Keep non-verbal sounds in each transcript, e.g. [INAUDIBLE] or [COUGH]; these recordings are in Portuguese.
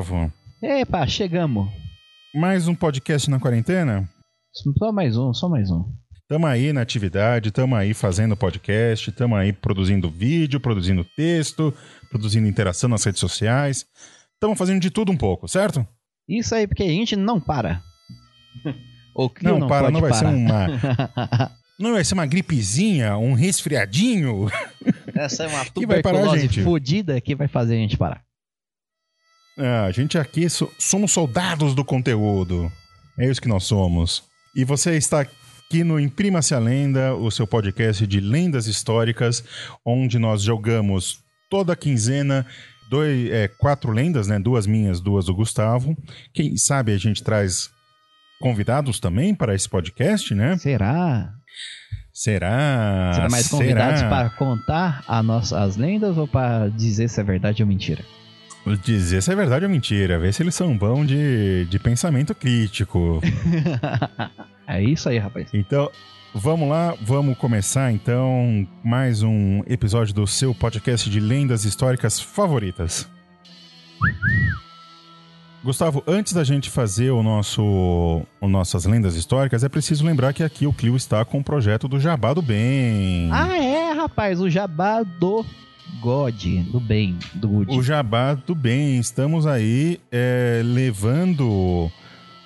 Gustavo? Epa, chegamos. Mais um podcast na quarentena? Só mais um, só mais um. Tamo aí na atividade, tamo aí fazendo podcast, tamo aí produzindo vídeo, produzindo texto, produzindo interação nas redes sociais. Tamo fazendo de tudo um pouco, certo? Isso aí, porque a gente não para. [LAUGHS] O Clio Não, não, para, pode não vai ser parar. uma. [LAUGHS] Não vai ser uma gripezinha, um resfriadinho. Essa é uma [LAUGHS] Que vai parar a tuberculose gente. fodida que vai fazer a gente parar. Ah, a gente aqui so- somos soldados do conteúdo. É isso que nós somos. E você está aqui no Imprima-se a Lenda, o seu podcast de lendas históricas, onde nós jogamos toda quinzena dois, é, quatro lendas, né? Duas minhas, duas do Gustavo. Quem sabe a gente traz convidados também para esse podcast, né? Será? Será? Será mais convidados Será? para contar nossa, as lendas ou para dizer se é verdade ou mentira? Dizer se é verdade ou mentira, ver se eles são bons de, de pensamento crítico. [LAUGHS] é isso aí, rapaz. Então, vamos lá, vamos começar então mais um episódio do seu podcast de lendas históricas favoritas. Gustavo, antes da gente fazer o nosso, o nossas lendas históricas, é preciso lembrar que aqui o Clio está com o projeto do Jabá do Bem. Ah, é, rapaz, o jabá do God, do bem, do good. O Jabá do Bem. Estamos aí é, levando,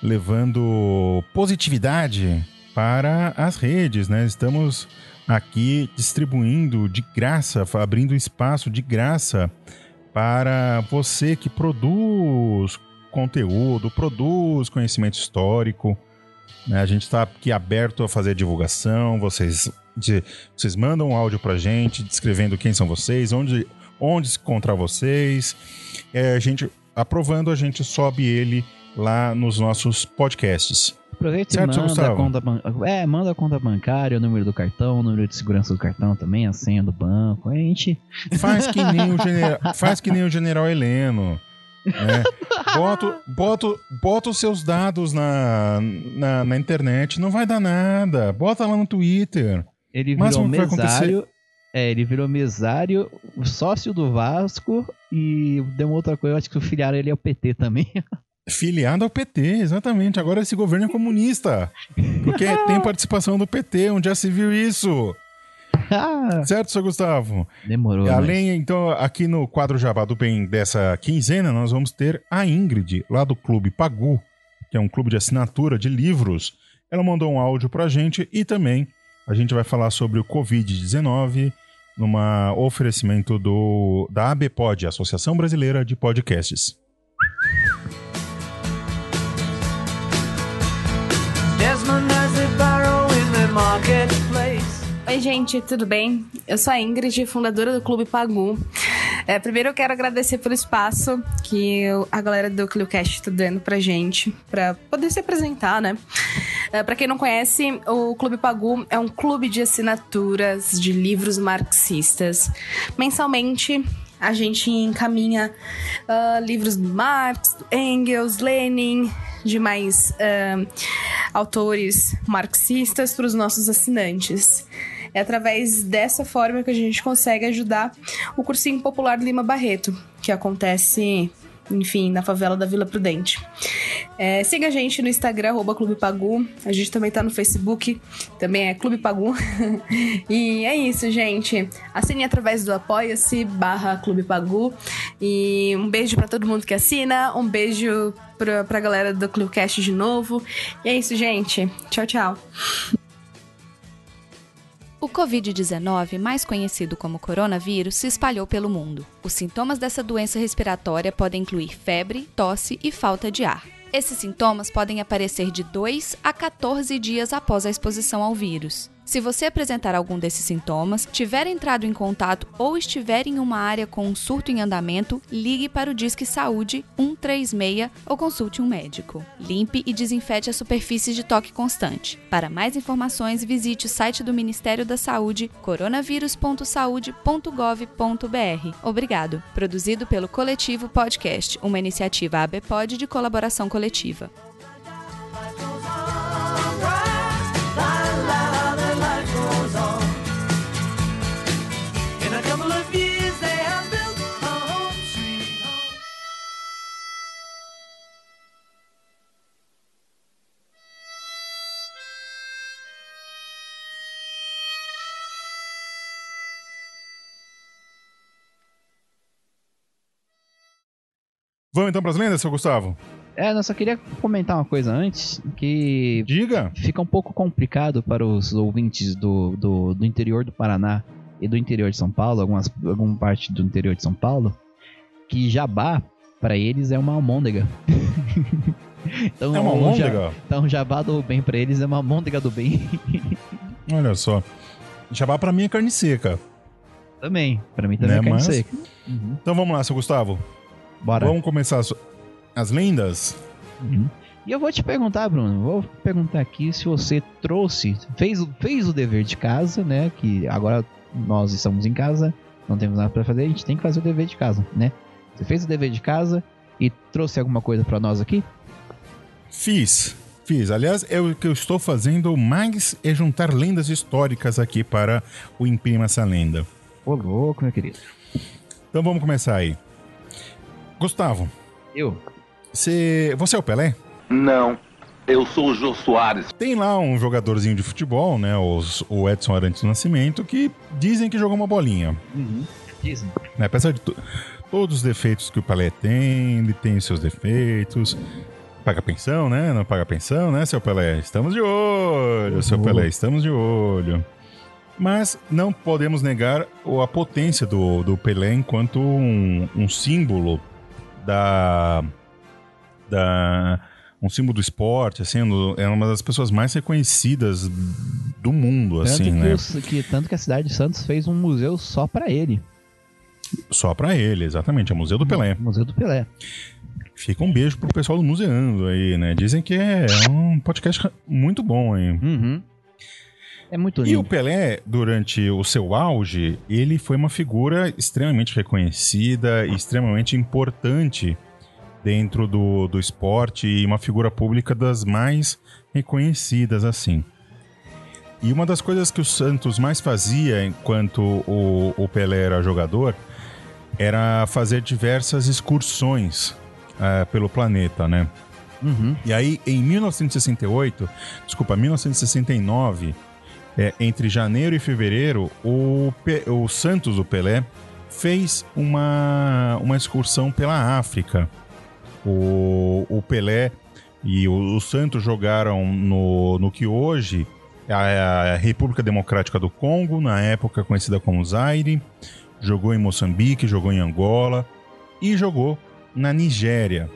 levando positividade para as redes, né? Estamos aqui distribuindo de graça, abrindo espaço de graça para você que produz conteúdo, produz conhecimento histórico. né? A gente está aqui aberto a fazer divulgação. Vocês, de- vocês mandam um áudio para gente descrevendo quem são vocês, onde, onde se encontrar vocês. É, a gente aprovando, a gente sobe ele lá nos nossos podcasts. Aproveita Certo, e manda a conta. É, manda a conta bancária, o número do cartão, o número de segurança do cartão também, a senha do banco. A gente. Faz que nem o general, [LAUGHS] faz que nem o general Heleno. né? Bota, bota, bota os seus dados na, na, na internet, não vai dar nada. Bota lá no Twitter. Ele Mas virou mesário. É, ele virou mesário, sócio do Vasco e deu uma outra coisa, eu acho que o filiaram ele é o PT também. [LAUGHS] Filiado ao PT, exatamente. Agora esse governo é comunista. Porque [LAUGHS] tem participação do PT, onde já se viu isso. Ah, Certo, seu Gustavo? Demorou. Né? além, então, aqui no quadro Jabá do Bem dessa quinzena, nós vamos ter a Ingrid, lá do Clube Pagu, que é um clube de assinatura de livros. Ela mandou um áudio pra gente e também a gente vai falar sobre o Covid-19 numa oferecimento do da ABPOD, Associação Brasileira de Podcasts. Oi, gente, tudo bem? Eu sou a Ingrid, fundadora do Clube Pagu. É, primeiro eu quero agradecer pelo espaço que eu- a galera do ClioCast está dando pra gente, pra poder se apresentar, né? É, pra quem não conhece, o Clube Pagu é um clube de assinaturas de livros marxistas. Mensalmente, a gente encaminha ah, livros do Marx, Engels, Lenin, demais ah, autores marxistas para os nossos assinantes. É através dessa forma que a gente consegue ajudar o cursinho popular Lima Barreto, que acontece, enfim, na favela da Vila Prudente. É, siga a gente no Instagram, arroba Clube Pagu. A gente também tá no Facebook, também é Clube Pagu. [LAUGHS] e é isso, gente. Assine através do Apoia-se barra Clube Pagu. E um beijo pra todo mundo que assina. Um beijo pra, pra galera do Clubecast de novo. E é isso, gente. Tchau, tchau. O Covid-19, mais conhecido como coronavírus, se espalhou pelo mundo. Os sintomas dessa doença respiratória podem incluir febre, tosse e falta de ar. Esses sintomas podem aparecer de 2 a 14 dias após a exposição ao vírus. Se você apresentar algum desses sintomas, tiver entrado em contato ou estiver em uma área com um surto em andamento, ligue para o Disque Saúde 136 ou consulte um médico. Limpe e desinfete as superfícies de toque constante. Para mais informações, visite o site do Ministério da Saúde, coronavírus.saude.gov.br. Obrigado. Produzido pelo Coletivo Podcast, uma iniciativa ABPOD de colaboração coletiva. Vamos então pras lendas, seu Gustavo? É, eu só queria comentar uma coisa antes, que Diga. fica um pouco complicado para os ouvintes do, do, do interior do Paraná e do interior de São Paulo, algumas, alguma parte do interior de São Paulo, que jabá, para eles, é uma almôndega. [LAUGHS] então, É uma o ja- almôndega? Então, jabá do bem para eles é uma almôndega do bem. [LAUGHS] Olha só. Jabá pra mim é carne seca. também, para mim também Né, é carne mas- seca. Uhum. Então vamos lá, seu Gustavo. Bora. Vamos começar as, as lendas? Uhum. E eu vou te perguntar, Bruno, vou perguntar aqui se você trouxe, fez, o- fez o dever de casa, né? Que agora nós estamos em casa, não temos nada pra fazer, a gente tem que fazer o dever de casa, né? Você fez o dever de casa e trouxe alguma coisa pra nós aqui? Fiz. Fiz. Aliás, é o que eu estou fazendo mais é juntar lendas históricas aqui para o Imprima essa lenda. Ô, louco, meu querido. Então vamos começar aí. Gustavo, Eu? você, você é o Pelé? Não, eu sou o Jô Soares. Tem lá um jogadorzinho de futebol, né? Os, o Edson Arantes do Nascimento, que dizem que jogou uma bolinha. Uhum. Dizem. né? Apesar de to- todos os defeitos que o Pelé tem, ele tem os seus defeitos. Paga pensão, né? Não paga pensão, né, seu Pelé? Estamos de olho, seu Uhum. Pelé, estamos de olho. Mas não podemos negar a potência do, do Pelé enquanto um, um símbolo da, da. um símbolo do esporte, assim, é uma das pessoas mais reconhecidas do mundo, Tanto, assim, que, né? os- que- tanto que a cidade de Santos fez um museu só pra ele. Só pra ele, exatamente, é o Museu do Pelé. Museu do Pelé. Fica um beijo pro pessoal do Museando aí, né? Dizem que é um podcast muito bom, hein? Uhum. É muito E o lindo. Pelé, durante o seu auge, ele foi uma figura extremamente reconhecida e extremamente importante dentro do, do esporte e uma figura pública das mais reconhecidas, assim. E uma das coisas que o Santos mais fazia enquanto o, o Pelé era jogador era fazer diversas excursões ah, pelo planeta, né? Uhum. E aí, em 1968, desculpa, 1969, é, entre janeiro e fevereiro, o, o Santos, o Pelé, fez uma, uma excursão pela África. O, o Pelé e o, o Santos jogaram no, no que hoje é a, a República Democrática do Congo, na época conhecida como Zaire, jogou em Moçambique, jogou em Angola e jogou na Nigéria.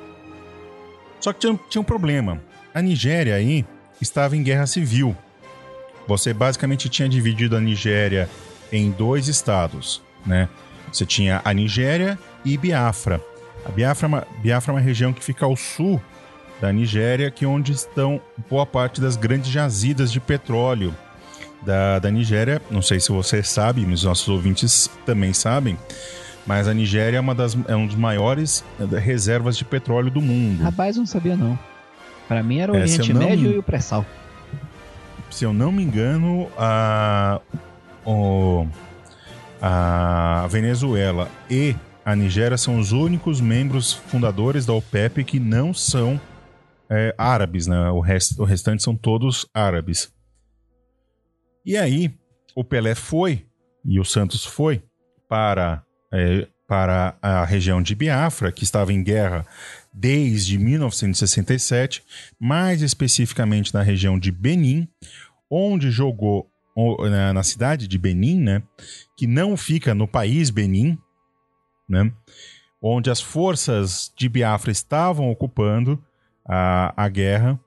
Só que tinha, tinha um problema. A Nigéria aí estava em guerra civil. Você basicamente tinha dividido a Nigéria em dois estados, né? Você tinha a Nigéria e Biafra. A Biafra, é uma- Biafra é uma região que fica ao sul da Nigéria, que é onde estão boa parte das grandes jazidas de petróleo da, da Nigéria. Não sei se você sabe, mas os nossos ouvintes também sabem. Mas a Nigéria é uma das é um dos maiores eh, reservas de petróleo do mundo. Rapaz, não sabia não. Pra mim era o É, Oriente não- Médio e o pré-sal. Se eu não me engano, a, o- a Venezuela e a Nigéria são os únicos membros fundadores da OPEP que não são é, árabes, né? O, rest, o restante são todos árabes. E aí, o Pelé foi, e o Santos foi, para, é, para a região de Biafra, que estava em guerra desde 1967, mais especificamente na região de Benin, onde jogou na, cidade de Benin, né, que não fica no país Benin, né, onde as forças de Biafra estavam ocupando a, a guerra,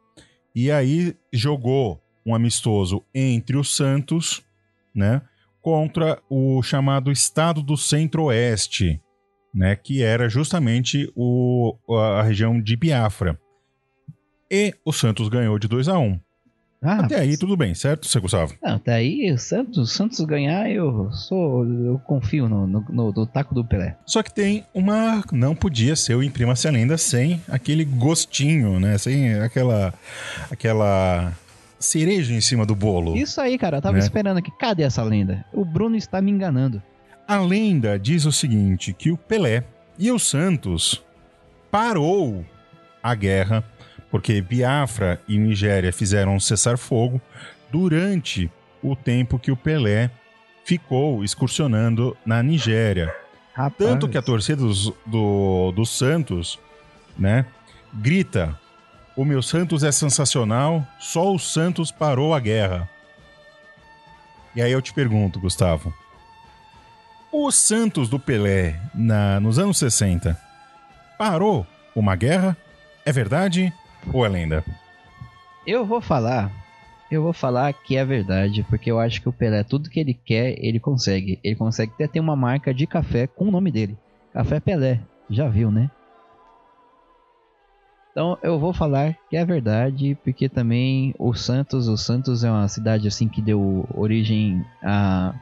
e aí jogou um amistoso entre o Santos, né, contra o chamado Estado do Centro-Oeste, né, que era justamente o, a região de Biafra. E o Santos ganhou de 2 a 1 Ah, Até aí tudo bem, certo, você Gustavo? Não, até aí, o Santos, o Santos ganhar, eu sou. Eu confio no, no, no- no taco do Pelé. Só que tem uma. Não podia ser o Imprima-se a Lenda sem aquele gostinho, né? Sem aquela. aquela cereja em cima do bolo. Isso aí, cara, eu tava Né? esperando aqui. Cadê essa lenda? O Bruno está me enganando. A lenda diz o seguinte: que o Pelé e o Santos parou a guerra porque Biafra e Nigéria fizeram um cessar-fogo durante o tempo que o Pelé ficou excursionando na Nigéria. Rapaz. Tanto que a torcida dos- do, do Santos né? Grita: O meu Santos é sensacional, só o Santos parou a guerra. E aí eu te pergunto, Gustavo. O Santos do Pelé, na, nos anos 60, parou uma guerra? É verdade ou é lenda? Eu vou falar. Eu vou falar que é verdade, porque eu acho que o Pelé, tudo que ele quer, ele consegue. Ele consegue até ter uma marca de café com o nome dele. Café Pelé. Já viu, né? Então eu vou falar que é verdade, porque também o Santos, o Santos é uma cidade assim que deu origem a,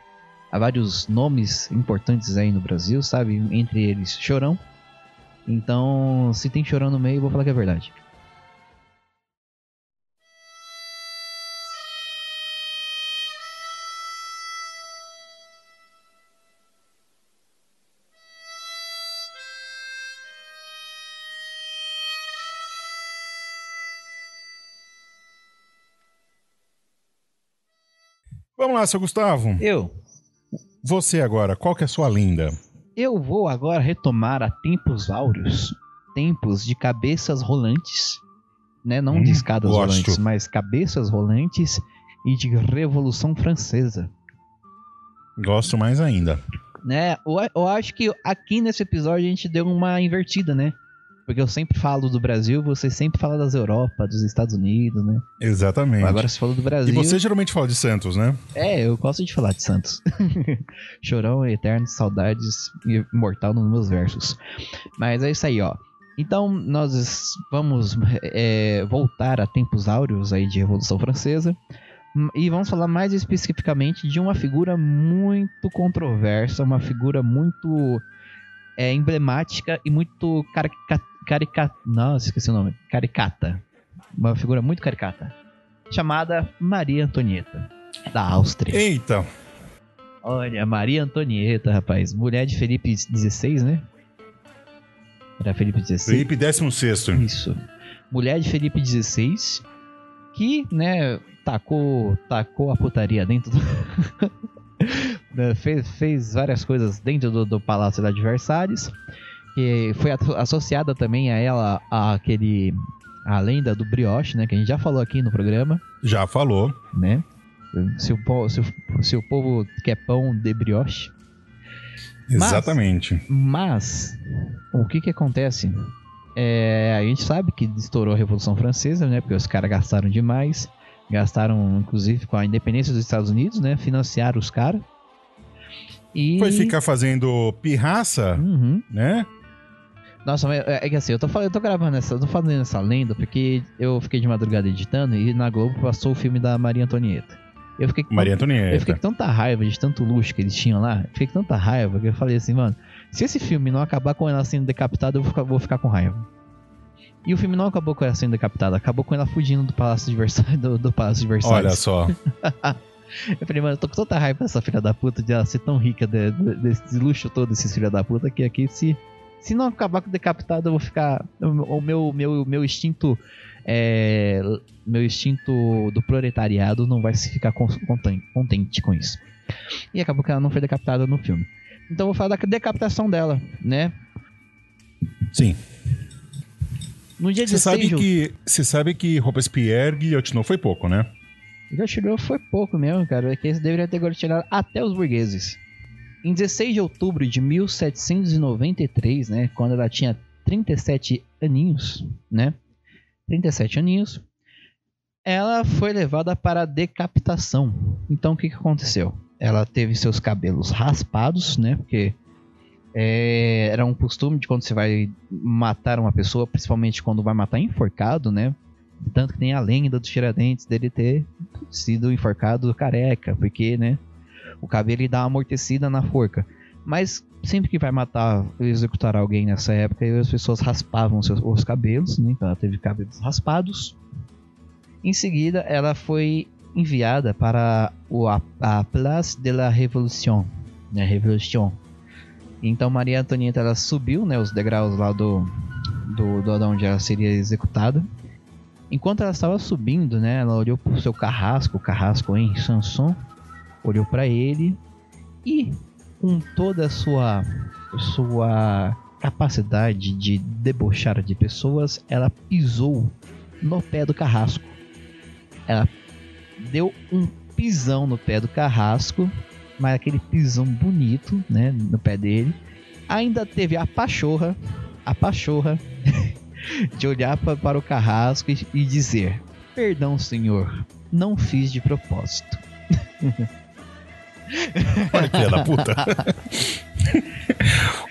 a vários nomes importantes aí no Brasil, sabe? Entre eles Chorão. Então, se tem Chorão no meio, eu vou falar que é verdade. Vamos lá, seu Gustavo. Eu, Você agora, qual que é a sua lenda? eu vou agora retomar a tempos áureos, tempos de cabeças rolantes, né? Não de Hum, escadas gosto. rolantes, mas cabeças rolantes e de Revolução Francesa. Gosto mais ainda. né? Eu, eu acho que aqui nesse episódio a gente deu uma invertida, né? Porque eu sempre falo do Brasil, você sempre fala das Europa, dos Estados Unidos, né? Exatamente. Agora você falou do E Brasil. você geralmente fala de Santos, né? É, eu gosto de falar de Santos. [LAUGHS] Chorão eterno, saudades imortal nos meus versos. Mas é isso aí, ó. Então nós vamos é, voltar a tempos áureos aí de Revolução Francesa. Hum, E vamos falar mais especificamente de uma figura muito controversa, uma figura muito é, emblemática e muito carica, carica, nossa, esqueci o nome, caricata. Uma figura muito caricata. Chamada Maria Antonieta, da Áustria. Eita, Olha, Maria Antonieta, rapaz. Mulher de Felipe XVI, né? Era Felipe XVI? Felipe 16. Isso. Mulher de Felipe XVI, que, né, tacou, tacou a putaria dentro do. [LAUGHS] né, fez, fez várias coisas dentro do, do Palácio de Versalhes. Que foi associada também a ela a aquele. A lenda do brioche, né? Que a gente já falou aqui no programa, Já falou. né? Se o, po- se o, se o povo quer pão de brioche. Mas- Exatamente. Mas, o que que acontece? É, a gente sabe que estourou a Revolução Francesa, né? Porque os caras gastaram demais. Gastaram, inclusive, com a independência dos Estados Unidos, né? Financiaram os caras. E... Foi ficar fazendo pirraça, Uhum. né? Nossa, mas é é que assim, eu tô, falando, eu tô gravando essa, eu tô fazendo essa lenda porque eu fiquei de madrugada editando e na Globo passou o filme da Maria Antonieta. Eu fiquei com Maria Eu fiquei Antonieta. com tanta raiva de tanto luxo que eles tinham lá. eu Fiquei com tanta raiva que eu falei assim, mano, se esse filme não acabar com ela sendo decapitada, eu vou ficar, vou ficar com raiva. E o filme não acabou com ela sendo decapitada, acabou com ela fugindo do Palácio de Versalhes. Do, do Palácio de Versalhes. Olha só. [LAUGHS] Eu falei, mano, eu tô com tanta raiva dessa filha da puta de ela ser tão rica de- de- desse luxo todo, esses filha da puta, que aqui se. Se não acabar com decapitado, eu vou ficar. O meu, meu, meu instinto. é, meu instinto do proletariado não vai se ficar con- conten- contente com isso. E acabou que ela não foi decapitada no filme. Então eu vou falar da decapitação dela, né? Sim. No dia Você 16 sabe que você sabe que Robespierre guilhotinou foi pouco, né? Gatilhou foi pouco mesmo, cara. É que eles deveriam ter gatilhado até os burgueses. Em 16 de outubro de 1793, né? Quando ela tinha 37 aninhos, né? 37 aninhos. Ela foi levada para a decapitação. Então o que, que aconteceu? Ela teve seus cabelos raspados, né? Porque é, era um costume de quando você vai matar uma pessoa, principalmente quando vai matar enforcado, né? Tanto que tem a lenda dos Tiradentes dele ter sido enforcado careca, porque, né? O cabelo ele dá uma amortecida na forca. Mas sempre que vai matar ou executar alguém nessa época, as pessoas raspavam seus, os cabelos, né? Então ela teve cabelos raspados. Em seguida, ela foi enviada para o, a, a Place de la Révolution, né? Revolution. Então Maria Antonieta ela subiu, né, os degraus lá do do, do de onde ela seria executada. Enquanto ela estava subindo, né, ela olhou pro seu carrasco, o carrasco em Sanson, olhou para ele e com toda a sua sua capacidade de debochar de pessoas, ela pisou no pé do carrasco. Ela deu um pisão no pé do carrasco, mas aquele pisão bonito, né, no pé dele. Ainda teve a pachorra, a pachorra [LAUGHS] de olhar pa- para o carrasco e dizer: Perdão, senhor, não fiz de propósito. [LAUGHS] Olha que filha da puta.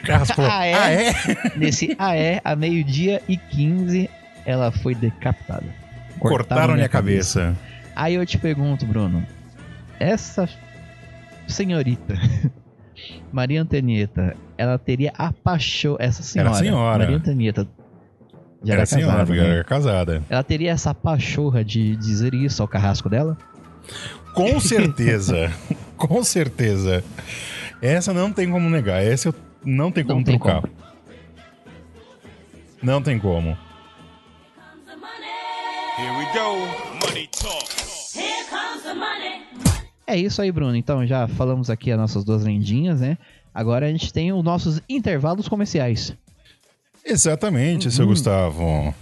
o Carrasco falou, Ah, é? ah, é? Nesse AE, a meio-dia e 15, ela foi decapitada. Cortaram-lhe a cabeça. Aí eu te pergunto, Bruno, essa senhorita, [LAUGHS] Maria Antonieta, ela teria a paixão, essa senhora, senhora. Maria Antonieta, já Era era, senhora, casada, porque né? era casada. Ela teria essa pachorra de dizer isso ao carrasco dela? Com certeza. [LAUGHS] Com certeza. Essa não tem como negar. Essa eu não tem como Não tem trocar. como. Não tem como. Here we go. Money talk. É isso aí, Bruno. Então já falamos aqui as nossas duas lendinhas, né? Agora a gente tem os nossos intervalos comerciais. Exatamente, Uhum. seu Gustavo.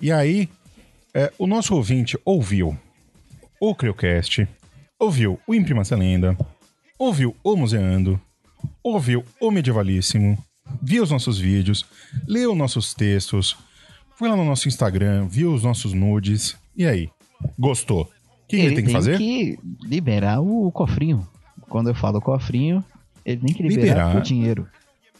E aí, é, o nosso ouvinte ouviu o Criocast, ouviu o Imprima essa Lenda, ouviu o Museando, ouviu o Medievalíssimo, viu os nossos vídeos, leu nossos textos, foi lá no nosso Instagram, viu os nossos nudes. E aí, gostou? O que ele, tem que fazer? que liberar o cofrinho. Quando eu falo cofrinho, ele tem que liberar, Liberar. o dinheiro.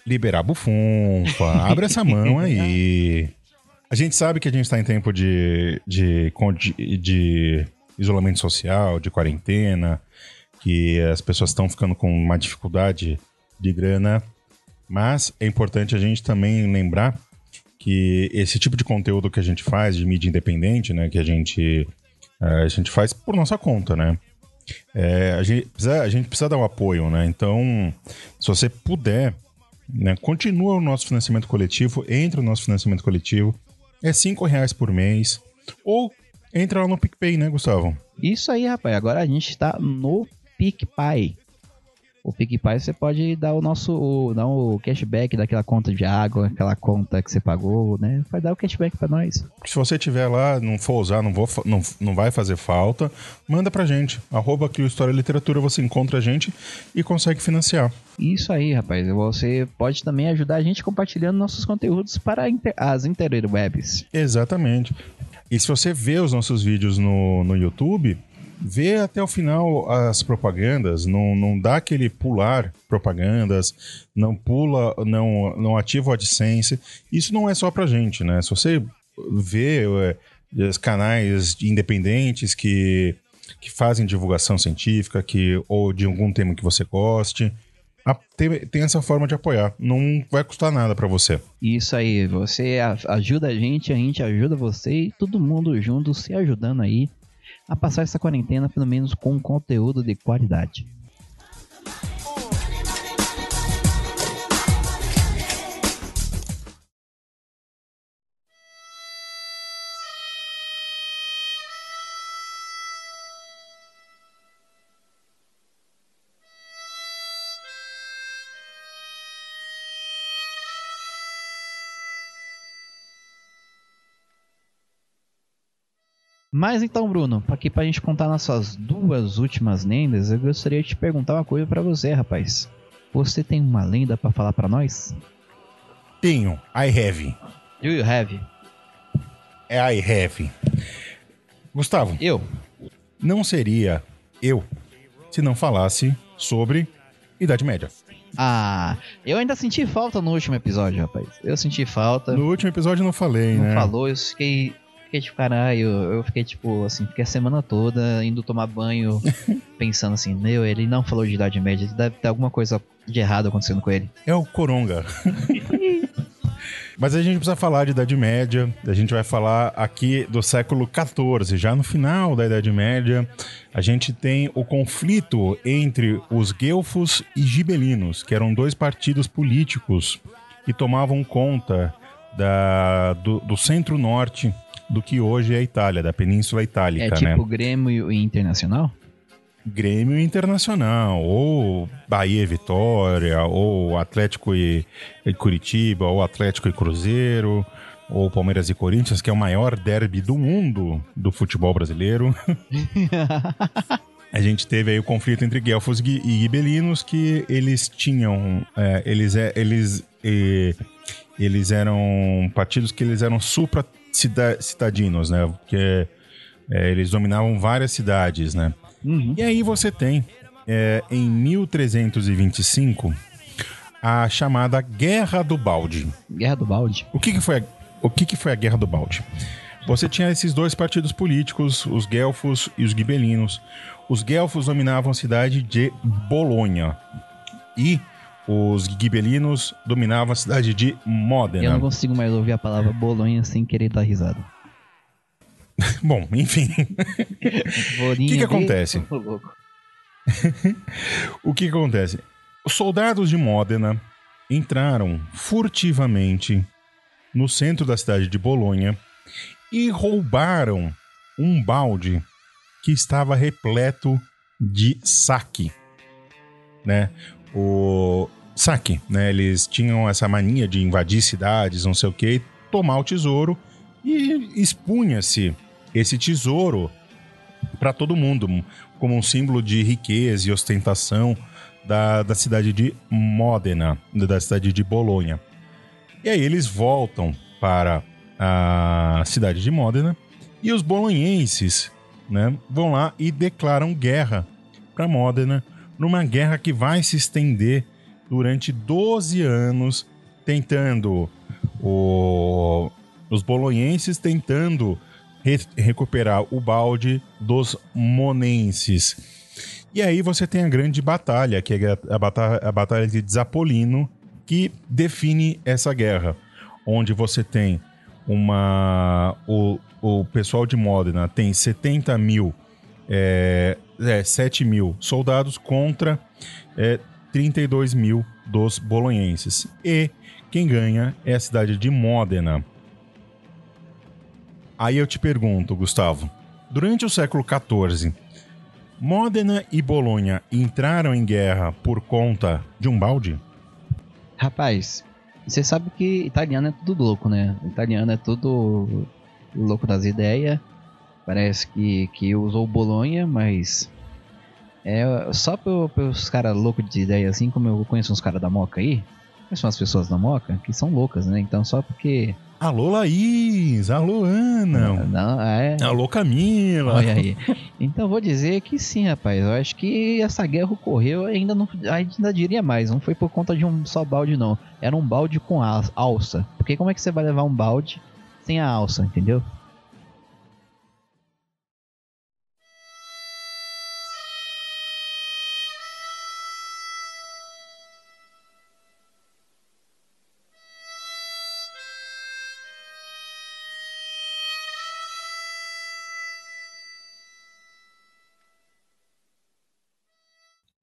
liberar bufunfa, abre essa mão aí. [LAUGHS] A gente sabe que a gente tá em tempo de, de, de, de isolamento social, de quarentena, que as pessoas estão ficando com uma dificuldade de grana, mas é importante a gente também lembrar que esse tipo de conteúdo que a gente faz de mídia independente, né, que a gente eh, a gente faz por nossa conta, né? É, a, gente precisa, a gente precisa dar um apoio, né? Então, se você puder, né, continua o nosso financiamento coletivo, entra no nosso financiamento coletivo, é cinco reais por mês, ou entra lá no PicPay, né, Gustavo? Isso aí, rapaz. Agora a gente tá no PicPay. O PicPay você pode dar o nosso o, dar o cashback daquela conta de água, aquela conta que você pagou, né? Vai dar o cashback pra nós. Se você tiver lá, não for usar, não, vou, não, não vai fazer falta, manda pra gente. Arroba Crio História e Literatura, você encontra a gente e consegue financiar. Isso aí, rapaz. Você pode também ajudar a gente compartilhando nossos conteúdos para as interwebs. Exatamente. E se você vê os nossos vídeos no, no YouTube, vê até o final as propagandas, não, não dá aquele pular propagandas, não pula, não, não ativa o AdSense. Isso não é só pra gente, né? Se você vê é, canais independentes que, que fazem divulgação científica, que, ou de algum tema que você goste, tem, tem essa forma de apoiar. Não vai custar nada pra você. Isso aí, você ajuda a gente, a gente ajuda você e todo mundo junto se ajudando aí a passar essa quarentena pelo menos com conteúdo de qualidade. Mas então, Bruno, aqui pra gente contar nossas duas últimas lendas, eu gostaria de te perguntar uma coisa pra você, rapaz. Você tem uma lenda pra falar pra nós? Tenho. I have. Do you have? É I have. Gustavo, Eu? não seria eu se não falasse sobre Idade Média. Ah, eu ainda senti falta no último episódio, rapaz. Eu senti falta. No último episódio eu não falei, não né? falou, eu fiquei. Fiquei tipo, caralho, eu fiquei tipo assim, fiquei a semana toda indo tomar banho, [LAUGHS] pensando assim, meu, ele não falou de Idade Média, deve ter alguma coisa de errado acontecendo com ele. É o Coronga. [LAUGHS] Mas a gente precisa falar de Idade Média. A gente vai falar aqui do século XIV. Já no final da Idade Média, a gente tem o conflito entre os guelfos e gibelinos, que eram dois partidos políticos que tomavam conta da, do, do centro-norte do que hoje é a Itália, da Península É Itálica, tipo né? Grêmio e Internacional? Grêmio Internacional, ou Bahia e Vitória, ou Atlético e, Curitiba, ou Atlético e Cruzeiro, ou Palmeiras e Corinthians, que é o maior derby do mundo do futebol brasileiro. [LAUGHS] A gente teve aí o conflito entre guelfos e gibelinos, que eles tinham. é, eles, é, eles, é, eles eram partidos que eles eram supra-citadinos, né? Porque é, eles dominavam várias cidades, né? Uhum. E aí você tem, é, em 1325, a chamada Guerra do Balde. Guerra do Balde. O que, que foi a, o que, que foi a Guerra do Balde? Você tinha esses dois partidos políticos, os guelfos e os gibelinos. Os guelfos dominavam a cidade de Bolonha e os gibelinos dominavam a cidade de Eu Módena. não consigo mais ouvir a palavra Bolonha sem querer dar risada. [LAUGHS] Bom, enfim. Bolinha [LAUGHS] Que que acontece? [LAUGHS] O que que acontece? Os soldados de Módena entraram furtivamente no centro da cidade de Bolonha e roubaram um balde que estava repleto de saque, né? O saque, né? Eles tinham essa mania de invadir cidades, não sei o que, tomar o tesouro e expunha-se esse tesouro para todo mundo, como um símbolo de riqueza e ostentação da, da cidade de Módena, da cidade de Bolonha. E aí eles voltam para a cidade de Módena e os bolonhenses né, vão lá e declaram guerra para Módena, numa guerra que vai se estender durante 12 anos, tentando o- os bolonhenses tentando re- recuperar o balde dos monenses. E aí você tem a grande batalha, que é a batalha, a batalha de Zapolino, que define essa guerra, onde você tem uma o, o pessoal de Modena tem 70 mil é, é, 7 mil soldados contra é, 32 mil dos bolonhenses. E quem ganha é a cidade de Módena. Aí eu te pergunto, Gustavo, durante o século XIV, Módena e Bolonha entraram em guerra por conta de um balde? Rapaz, você sabe que italiano é tudo louco, né? Italiano é tudo louco das ideias. Parece que, que usou Bolonha, mas. É só pe- pelos caras loucos de ideia, assim como eu conheço uns caras da Moca aí. Conheço umas pessoas da Moca que são loucas, né? Então só porque. Alô, Laís! Alô, Ana! Não, é. Alô, Camila! Olha aí. Então vou dizer que sim, rapaz. Eu acho que essa guerra ocorreu ainda não. Ainda diria mais. Não foi por conta de um só balde, não. Era um balde com al- alça. Porque como é que você vai levar um balde sem a alça, entendeu?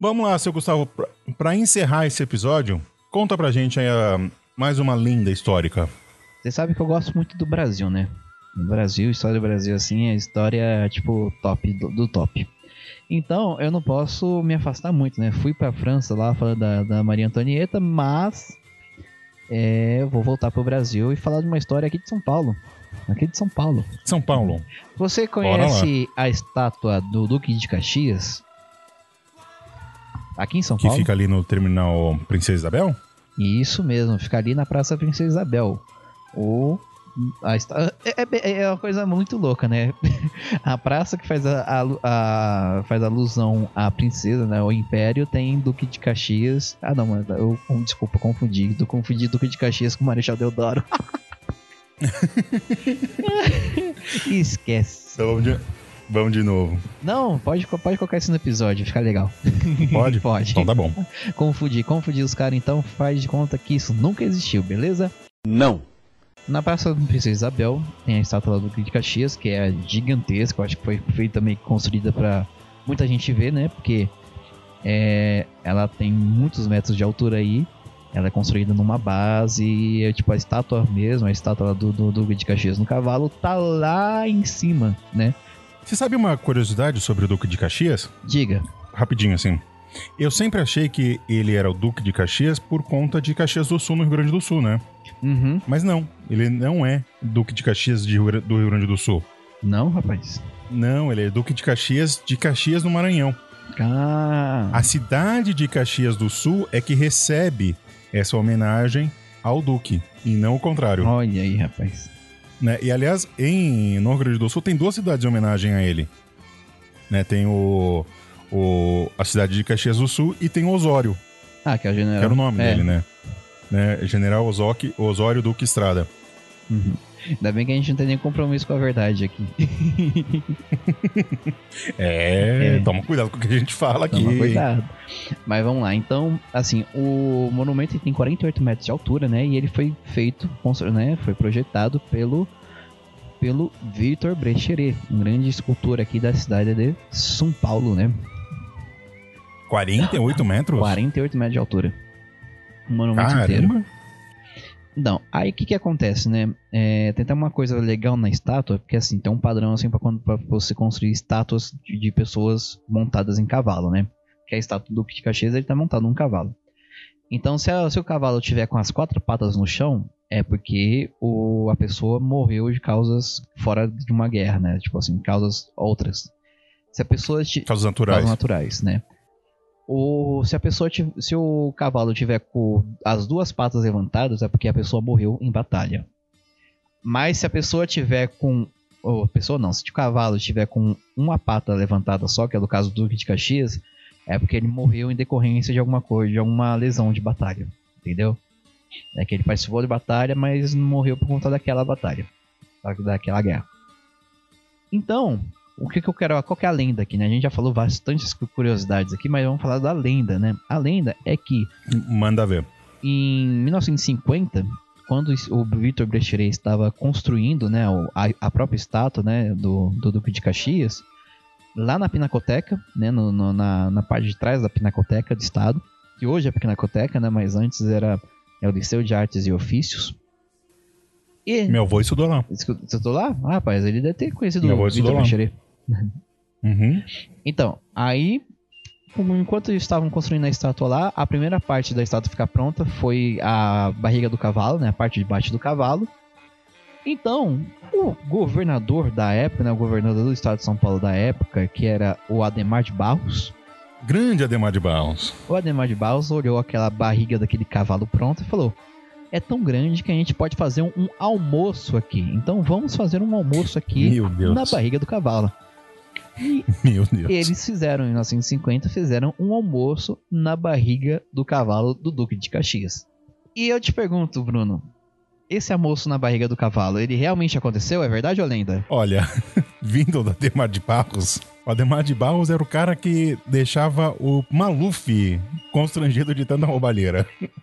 Vamos lá, seu Gustavo, pra encerrar esse episódio, conta pra gente aí ah, mais uma lenda histórica. Você sabe que eu gosto muito do Brasil, né? O Brasil, história do Brasil, assim, é história, tipo, top do, do top. Então, eu não posso me afastar muito, né? Fui pra França lá falar da, da Maria Antonieta, mas é, eu vou voltar pro Brasil e falar de uma história aqui de São Paulo. Aqui de São Paulo. São Paulo. Você conhece a estátua do Duque de Caxias? Aqui em São Que Paulo? fica ali no terminal Princesa Isabel? Isso mesmo, fica ali na Praça Princesa Isabel. O a esta- é, é- é uma coisa muito louca, né? [LAUGHS] A praça que faz a, a- a- faz alusão à princesa, né? O Império tem Duque de Caxias. Ah, não, mano, eu desculpa, confundi. Eu confundi Duque de Caxias com Marechal Deodoro. [LAUGHS] [LAUGHS] Esquece. Então vamos de, novo. Não, pode, pode colocar isso no episódio, fica legal. [LAUGHS] Pode? [LAUGHS] Pode. Então tá bom. Confundir, confundir os caras, então faz de conta que isso nunca existiu, beleza? Não. Na Praça da Princesa Isabel tem a estátua do Duque de Caxias, que é gigantesca, eu acho que foi feita também construída para muita gente ver, né? Porque é, ela tem muitos metros de altura aí, ela é construída numa base, e é, tipo a estátua mesmo, a estátua do, do Duque de Caxias no cavalo, tá lá em cima, né? Você sabe uma curiosidade sobre o Duque de Caxias? Diga. Rapidinho, assim. Eu sempre achei que ele era o Duque de Caxias por conta de Caxias do Sul, no Rio Grande do Sul, né? Uhum. Mas não, ele não é Duque de Caxias de Rio do Rio Grande do Sul. Não, rapaz. Não, ele é Duque de Caxias de Caxias no Maranhão. Ah. A cidade de Caxias do Sul é que recebe essa homenagem ao Duque, e não o contrário. Olha aí, rapaz. Né? E aliás, em no Rio Grande do Sul tem duas cidades em homenagem a ele. Né? Tem o, o a cidade de Caxias do Sul e tem Osório, Ah, que é o general. que era o nome É. dele, né? né? General Osório, Osório Duque Estrada. Uhum. Ainda bem que a gente não tem nenhum compromisso com a verdade aqui. [LAUGHS] É, É. toma cuidado com o que a gente fala aqui. Toma cuidado. Mas vamos lá. Então, assim, o monumento tem 48 metros de altura, né? E ele foi feito, né? Foi projetado pelo pelo Victor Brecheret, um grande escultor aqui da cidade de São Paulo, né? 48 metros? 48 metros de altura. Um monumento inteiro. Não, aí o que que acontece, né? É, tem até uma coisa legal na estátua, porque assim, tem um padrão assim para você construir estátuas de, de pessoas montadas em cavalo, né? Que a estátua do Duque de Caxias, ele tá montado num cavalo. Então, se, a- se o cavalo tiver com as quatro patas no chão, é porque o, a pessoa morreu de causas fora de uma guerra, né? Tipo assim, causas outras. Se a pessoa Causas naturais. causas naturais, né? O, se a pessoa se o cavalo tiver com as duas patas levantadas é porque a pessoa morreu em batalha. Mas se a pessoa tiver com ou pessoa não, se o cavalo tiver com uma pata levantada só, que é do caso do Duque de Caxias, é porque ele morreu em decorrência de alguma coisa, de alguma lesão de batalha, entendeu? É que ele participou de batalha, mas morreu por conta daquela batalha, da- daquela guerra. Então, o que, que eu quero. Qual que é a lenda aqui, né? A gente já falou bastantes curiosidades aqui, mas vamos falar da lenda, né? A lenda é que Manda ver. em 1950, quando o Victor Brecheret estava construindo né, a, a própria estátua né, do, do Duque de Caxias, lá na Pinacoteca, né, no- no- na, na parte de trás da Pinacoteca do Estado, que hoje é a Pinacoteca, né, mas antes era é o Liceu de Artes e Ofícios. E Meu avô estudou lá. estudou lá? Ah, rapaz, ele deve ter conhecido Meu o Victor. Brecheret. Uhum. Então, aí, enquanto eles estavam construindo a estátua lá, a primeira parte da estátua ficar pronta foi a barriga do cavalo, né? A parte de baixo do cavalo. Então, o governador da época, né? O governador do estado de São Paulo da época, que era o Ademar de Barros. Grande Ademar de Barros. O Ademar de Barros olhou aquela barriga daquele cavalo pronta e falou: É tão grande que a gente pode fazer um, um almoço aqui. Então vamos fazer um almoço aqui na barriga do cavalo. E [LAUGHS] Meu Deus. eles fizeram, em 1950, fizeram um almoço na barriga do cavalo do Duque de Caxias. E eu te pergunto, Bruno, esse almoço na barriga do cavalo, ele realmente aconteceu? É verdade ou lenda? Olha, [LAUGHS] vindo do Ademar de Barros, o Ademar de Barros era o cara que deixava o Maluf constrangido de tanta roubalheira. [LAUGHS]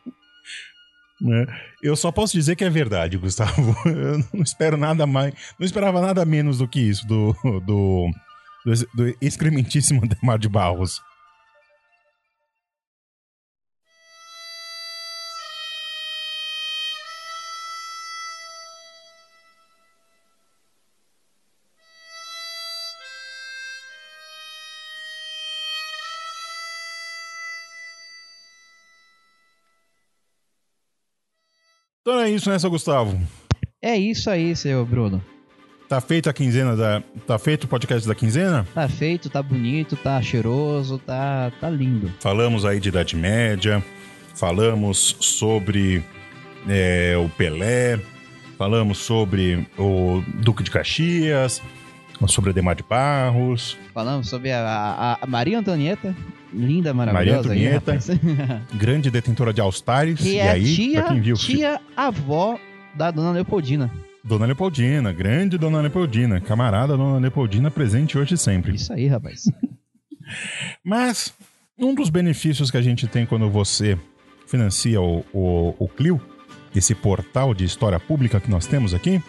Né? Eu só posso dizer que é verdade, Gustavo. Eu não espero nada mais. Não esperava nada menos do que isso do, do, do, do excrementíssimo [LAUGHS] Ademar de Barros. Então é isso, né, seu Gustavo? É isso aí, seu Bruno. Tá feita a quinzena da. Tá feito o podcast da quinzena? Tá feito, tá bonito, tá cheiroso, tá, tá lindo. Falamos aí de Idade Média, falamos sobre é, o Pelé, falamos sobre o Duque de Caxias, sobre Ademar de Barros, Falamos sobre a, a- Maria Antonieta, linda, maravilhosa. aí, Antonieta. rapaz. [LAUGHS] grande detentora de All-Stars. que E é aí, tia, quem viu, tia avó da dona Leopoldina. Dona Leopoldina, grande Dona Leopoldina, camarada Dona Leopoldina presente hoje e sempre. Isso aí, rapaz. [LAUGHS] Mas um dos benefícios que a gente tem quando você financia o, o, o Clio, esse portal de história pública que nós temos aqui,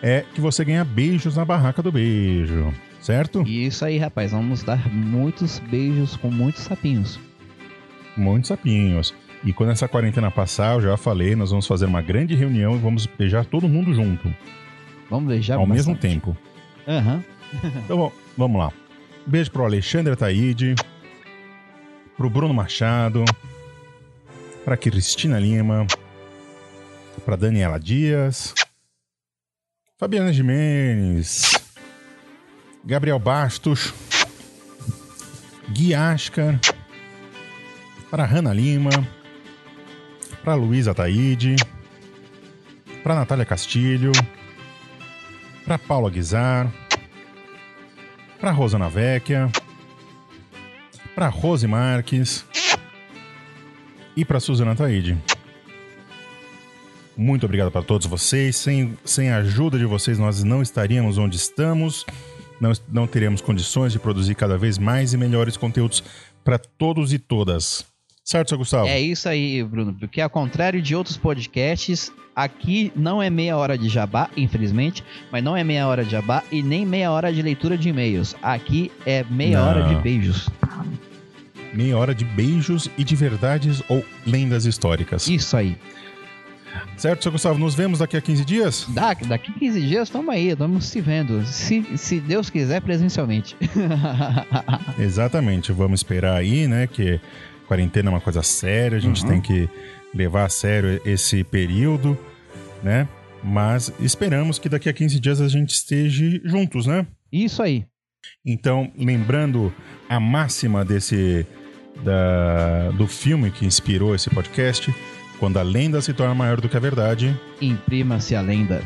é que você ganha beijos na barraca do beijo, certo? Isso aí, rapaz. Vamos dar muitos beijos com muitos sapinhos. Muitos sapinhos. E quando essa quarentena passar, eu já falei, nós vamos fazer uma grande reunião e vamos beijar todo mundo junto, Vamos beijar ao mesmo bastante. tempo. Aham. [LAUGHS] Então, bom, vamos lá. Beijo pro Alexandre Ataíde, pro Bruno Machado, pra Cristina Lima, pra Daniela Dias, Fabiana Jimenez, Gabriel Bastos, Gui Ascar, pra Hanna Lima, pra Luísa Ataíde, pra Natália Castilho, pra Paula Guizar, pra Rosana Vecchia, pra Rose Marques e pra Suzana Taide. Muito obrigado para todos vocês. Sem, sem a ajuda de vocês, nós não estaríamos onde estamos. Não, não teríamos condições de produzir cada vez mais e melhores conteúdos para todos e todas. Certo, seu Gustavo? É isso aí, Bruno. Porque ao contrário de outros podcasts, aqui não é meia hora de jabá, infelizmente, mas não é meia hora de jabá e nem meia hora de leitura de e-mails. Aqui é meia Não. hora de beijos. Meia hora de beijos e de verdades ou lendas históricas. Isso aí. Certo, seu Gustavo? Nos vemos daqui a 15 dias? Da, daqui 15 dias, estamos aí, estamos se vendo. Se, se Deus quiser, presencialmente. [LAUGHS] Exatamente, vamos esperar aí, né? Que quarentena é uma coisa séria, a gente Uhum. tem que levar a sério esse período, né? Mas esperamos que daqui a 15 dias a gente esteja juntos, né? Isso aí. Então, lembrando a máxima desse da, do filme que inspirou esse podcast, quando a lenda se torna maior do que a verdade, Imprima-se a lenda.